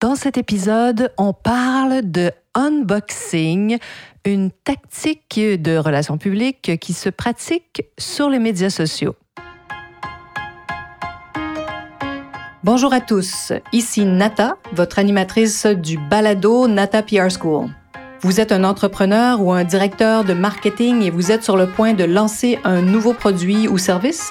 Dans cet épisode, on parle de unboxing, une tactique de relations publiques qui se pratique sur les médias sociaux. Bonjour à tous, ici Nata, votre animatrice du balado Nata PR School. Vous êtes un entrepreneur ou un directeur de marketing et vous êtes sur le point de lancer un nouveau produit ou service?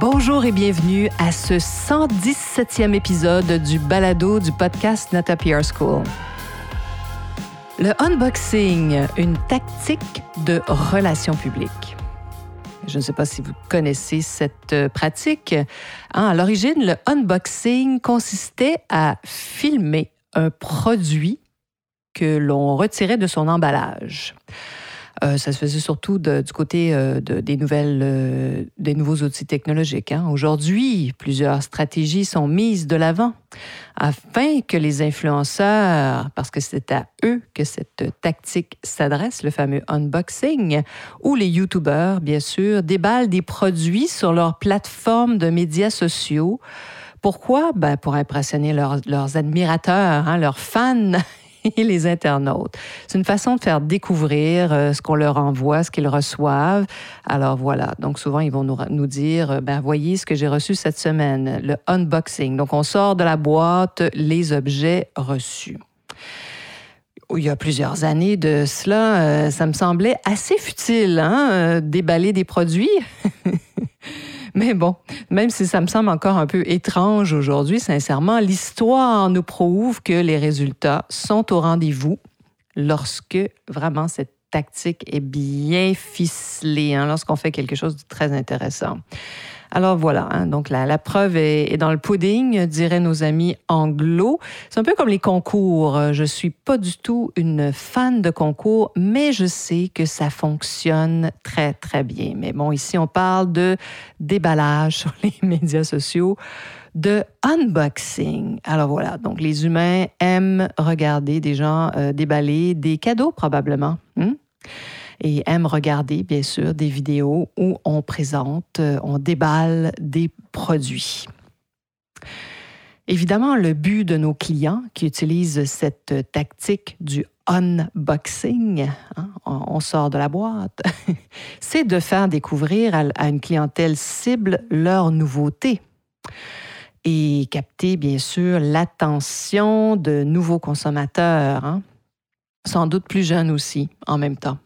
Bonjour et bienvenue à ce 117e épisode du balado du podcast Nata PR School. Le unboxing, une tactique de relations publiques. Je ne sais pas si vous connaissez cette euh, pratique. Hein, à l'origine, le unboxing consistait à filmer un produit que l'on retirait de son emballage. Euh, ça se faisait surtout du côté euh, des, nouvelles, euh, des nouveaux outils technologiques. Hein. Aujourd'hui, plusieurs stratégies sont mises de l'avant afin que les influenceurs, parce que c'est à eux que cette tactique s'adresse, le fameux unboxing, ou les YouTubers, bien sûr, déballent des produits sur leur plateforme de médias sociaux. Pourquoi? Ben pour impressionner leurs admirateurs, hein, leurs fans les internautes. C'est une façon de faire découvrir euh, ce qu'on leur envoie, ce qu'ils reçoivent. Alors voilà, donc souvent ils vont nous, nous dire, euh, ben voyez ce que j'ai reçu cette semaine, le unboxing. Donc on sort de la boîte les objets reçus il y a plusieurs années de cela, euh, ça me semblait assez futile, hein, déballer des produits. Mais bon, même si ça me semble encore un peu étrange aujourd'hui, sincèrement, l'histoire nous prouve que les résultats sont au rendez-vous lorsque vraiment cette tactique est bien ficelée, hein, lorsqu'on fait quelque chose de très intéressant. Alors voilà, hein, donc la, la preuve est, dans le pudding, diraient nos amis anglo. C'est un peu comme les concours. Je suis pas du tout une fan de concours, mais je sais que ça fonctionne très, très bien. Mais bon, ici, on parle de déballage sur les médias sociaux de unboxing. Alors voilà, donc les humains aiment regarder des gens euh, déballer des cadeaux probablement. Hein? Et aiment regarder, bien sûr, des vidéos où on présente, euh, on déballe des produits. Évidemment, le but de nos clients qui utilisent cette tactique du unboxing, hein, on sort de la boîte, c'est de faire découvrir à une clientèle cible leurs nouveautés et capter, bien sûr, l'attention de nouveaux consommateurs, hein, sans doute plus jeunes aussi, en même temps.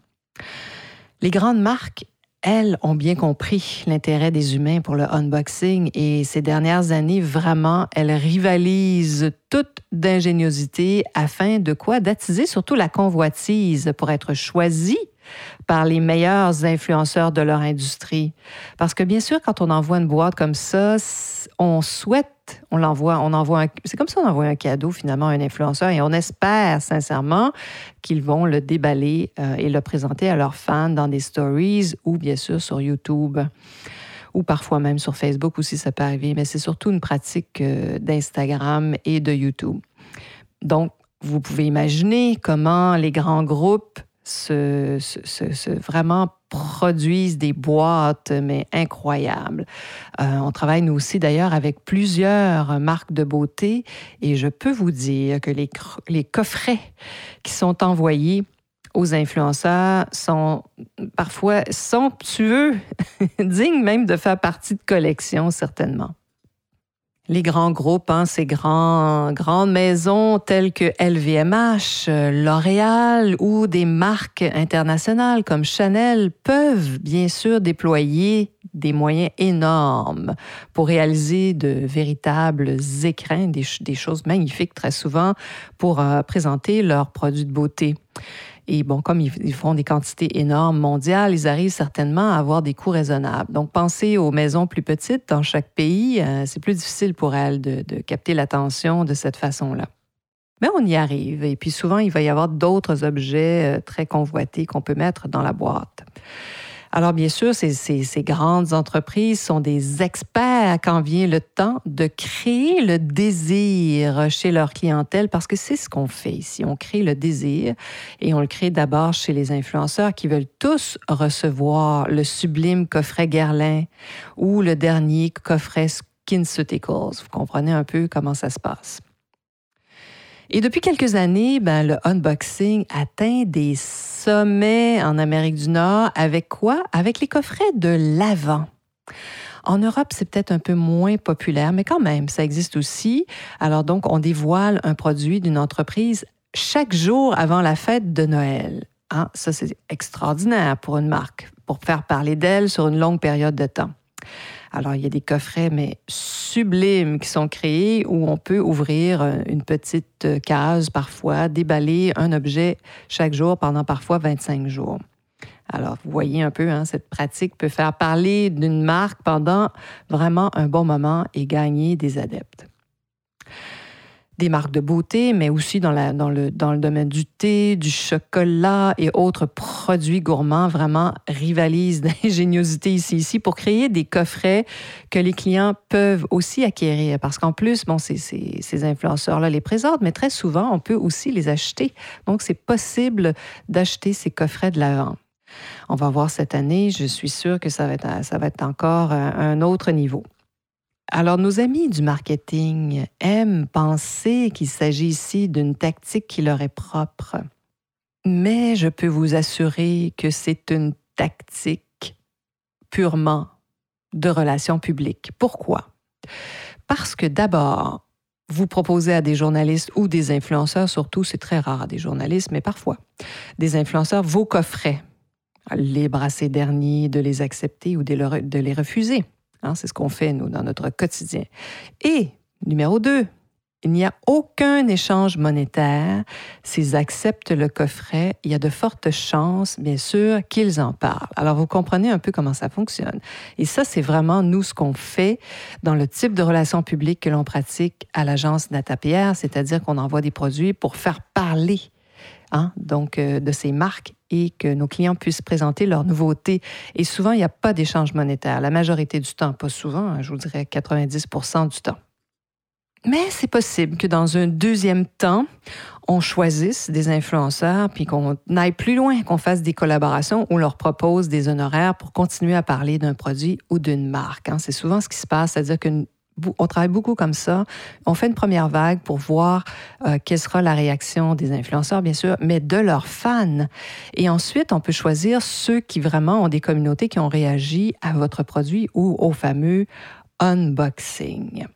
Les grandes marques, elles, ont bien compris l'intérêt des humains pour le unboxing et ces dernières années, vraiment, elles rivalisent toute d'ingéniosité afin de quoi? D'attiser surtout la convoitise pour être choisies par les meilleurs influenceurs de leur industrie. Parce que bien sûr, quand on envoie une boîte comme ça, on souhaite on l'envoie, on envoie c'est comme ça on envoie un cadeau finalement à un influenceur et on espère sincèrement qu'ils vont le déballer euh, et le présenter à leurs fans dans des stories ou bien sûr sur YouTube ou parfois même sur Facebook aussi ça peut arriver, mais c'est surtout une pratique euh, d'Instagram et de YouTube. Donc, vous pouvez imaginer comment les grands groupes se, vraiment produisent des boîtes, mais incroyables. Euh, on travaille nous aussi d'ailleurs avec plusieurs marques de beauté et je peux vous dire que les, les coffrets qui sont envoyés aux influenceurs sont parfois somptueux, dignes même de faire partie de collections, certainement les grands groupes, hein, ces grandes maisons telles que LVMH, L'Oréal ou des marques internationales comme Chanel peuvent bien sûr déployer des moyens énormes pour réaliser de véritables écrins, des, des choses magnifiques très souvent pour euh, présenter leurs produits de beauté. Et bon, comme ils, font des quantités énormes mondiales, ils arrivent certainement à avoir des coûts raisonnables. Donc, pensez aux maisons plus petites dans chaque pays. Euh, c'est plus difficile pour elles de, capter l'attention de cette façon-là. Mais on y arrive. Et puis souvent, il va y avoir d'autres objets euh, très convoités qu'on peut mettre dans la boîte. Alors, bien sûr, ces, ces, grandes entreprises sont des experts quand vient le temps de créer le désir chez leur clientèle parce que c'est ce qu'on fait ici. On crée le désir et on le crée d'abord chez les influenceurs qui veulent tous recevoir le sublime coffret Guerlain ou le dernier coffret SkinCeuticals. Vous comprenez un peu comment ça se passe. Et depuis quelques années, ben, le unboxing atteint des sommets en Amérique du Nord avec quoi? Avec les coffrets de l'Avent. En Europe, c'est peut-être un peu moins populaire, mais quand même, ça existe aussi. Alors donc, on dévoile un produit d'une entreprise chaque jour avant la fête de Noël. Hein? Ça, c'est extraordinaire pour une marque, pour faire parler d'elle sur une longue période de temps. Alors, il y a des coffrets, mais sublimes, qui sont créés où on peut ouvrir euh, une petite euh, case parfois, déballer un objet chaque jour pendant parfois 25 jours. Alors, vous voyez un peu, hein, cette pratique peut faire parler d'une marque pendant vraiment un bon moment et gagner des adeptes des marques de beauté, mais aussi dans, la, le, domaine du thé, du chocolat et autres produits gourmands, vraiment rivalisent d'ingéniosité ici, ici pour créer des coffrets que les clients peuvent aussi acquérir. Parce qu'en plus, bon, ces, influenceurs-là les présentent, mais très souvent, on peut aussi les acheter. Donc, c'est possible d'acheter ces coffrets de l'avant. On va voir cette année, je suis sûre que ça va être encore un autre niveau. Alors, nos amis du marketing aiment penser qu'il s'agit ici d'une tactique qui leur est propre. Mais je peux vous assurer que c'est une tactique purement de relations publiques. Pourquoi? Parce que d'abord, vous proposez à des journalistes ou des influenceurs, surtout, c'est très rare des journalistes, mais parfois, des influenceurs, vos coffrets, les brasser derniers, de les accepter ou de les refuser. Hein, c'est ce qu'on fait, nous, dans notre quotidien. Et, numéro deux, il n'y a aucun échange monétaire. S'ils acceptent le coffret, il y a de fortes chances, bien sûr, qu'ils en parlent. Alors, vous comprenez un peu comment ça fonctionne. Et ça, c'est vraiment, nous, ce qu'on fait dans le type de relations publiques que l'on pratique à l'agence Natapierre, c'est-à-dire qu'on envoie des produits pour faire parler Hein, donc euh, de ces marques et que nos clients puissent présenter leurs nouveautés. Et souvent, il n'y a pas d'échange monétaire. La majorité du temps, pas souvent, hein, je vous dirais 90 du temps. Mais c'est possible que dans un deuxième temps, on choisisse des influenceurs puis qu'on aille plus loin, qu'on fasse des collaborations ou leur propose des honoraires pour continuer à parler d'un produit ou d'une marque. Hein. C'est souvent ce qui se passe, c'est-à-dire que on travaille beaucoup comme ça. On fait une première vague pour voir euh, quelle sera la réaction des influenceurs, bien sûr, mais de leurs fans. Et ensuite, on peut choisir ceux qui vraiment ont des communautés qui ont réagi à votre produit ou au fameux unboxing.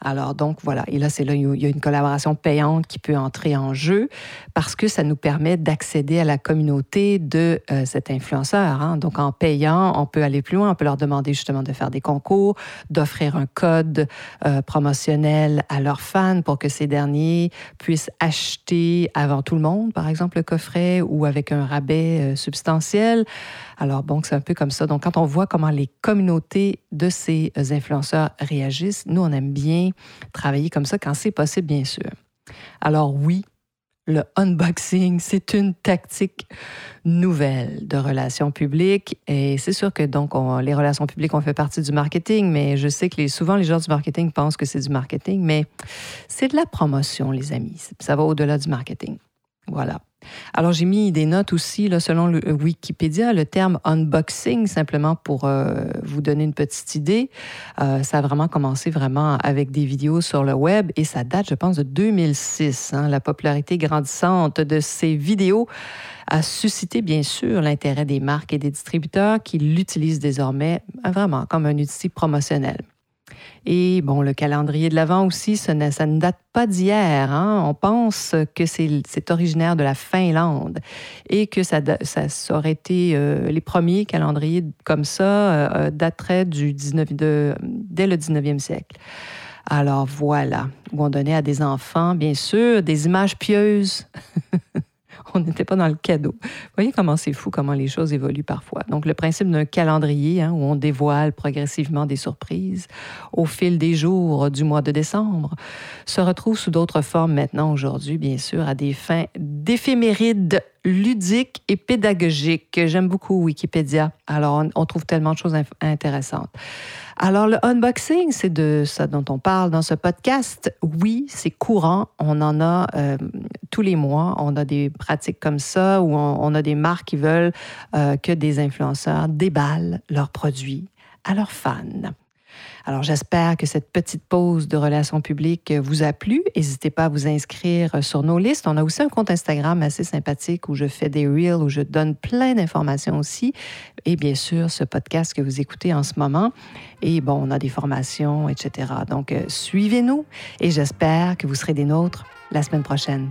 Alors donc voilà, et là c'est là il y a une collaboration payante qui peut entrer en jeu parce que ça nous permet d'accéder à la communauté de euh, cet influenceur. Hein. Donc en payant, on peut aller plus loin, on peut leur demander justement de faire des concours, d'offrir un code euh, promotionnel à leurs fans pour que ces derniers puissent acheter avant tout le monde, par exemple le coffret ou avec un rabais euh, substantiel. Alors bon, c'est un peu comme ça. Donc quand on voit comment les communautés de ces influenceurs réagissent, nous on aime bien travailler comme ça quand c'est possible, bien sûr. Alors oui, le unboxing, c'est une tactique nouvelle de relations publiques. Et c'est sûr que donc les relations publiques, on fait partie du marketing, mais je sais que souvent les gens du marketing pensent que c'est du marketing, mais c'est de la promotion, les amis. Ça va au-delà du marketing. Voilà. Alors, j'ai mis des notes aussi, là, selon le Wikipédia, le terme unboxing, simplement pour euh, vous donner une petite idée. Euh, ça a vraiment commencé vraiment avec des vidéos sur le web et ça date, je pense, de 2006. Hein. La popularité grandissante de ces vidéos a suscité, bien sûr, l'intérêt des marques et des distributeurs qui l'utilisent désormais vraiment comme un outil promotionnel. Et bon, le calendrier de l'Avent aussi, ça ne, date pas d'hier. Hein? On pense que c'est originaire de la Finlande et que ça, ça, ça aurait été euh, les premiers calendriers comme ça euh, euh dateraient du 19, de, dès le 19e siècle. Alors voilà, où on donnait à des enfants, bien sûr, des images pieuses. on n'était pas dans le cadeau. Vous voyez comment c'est fou, comment les choses évoluent parfois. Donc, le principe d'un calendrier hein, où on dévoile progressivement des surprises au fil des jours du mois de décembre se retrouve sous d'autres formes maintenant aujourd'hui, bien sûr, à des fins d'éphémérides ludiques et pédagogiques. J'aime beaucoup Wikipédia. Alors, on, trouve tellement de choses intéressantes. Alors, le unboxing, c'est de ça dont on parle dans ce podcast. Oui, c'est courant. On en a euh, tous les mois. On a des pratiques comme ça où on, a des marques qui veulent euh, que des influenceurs déballent leurs produits à leurs fans. Alors j'espère que cette petite pause de relations publiques vous a plu. N'hésitez pas à vous inscrire sur nos listes. On a aussi un compte Instagram assez sympathique où je fais des reels, où je donne plein d'informations aussi. Et bien sûr, ce podcast que vous écoutez en ce moment. Et bon, on a des formations, etc. Donc euh, suivez-nous et j'espère que vous serez des nôtres la semaine prochaine.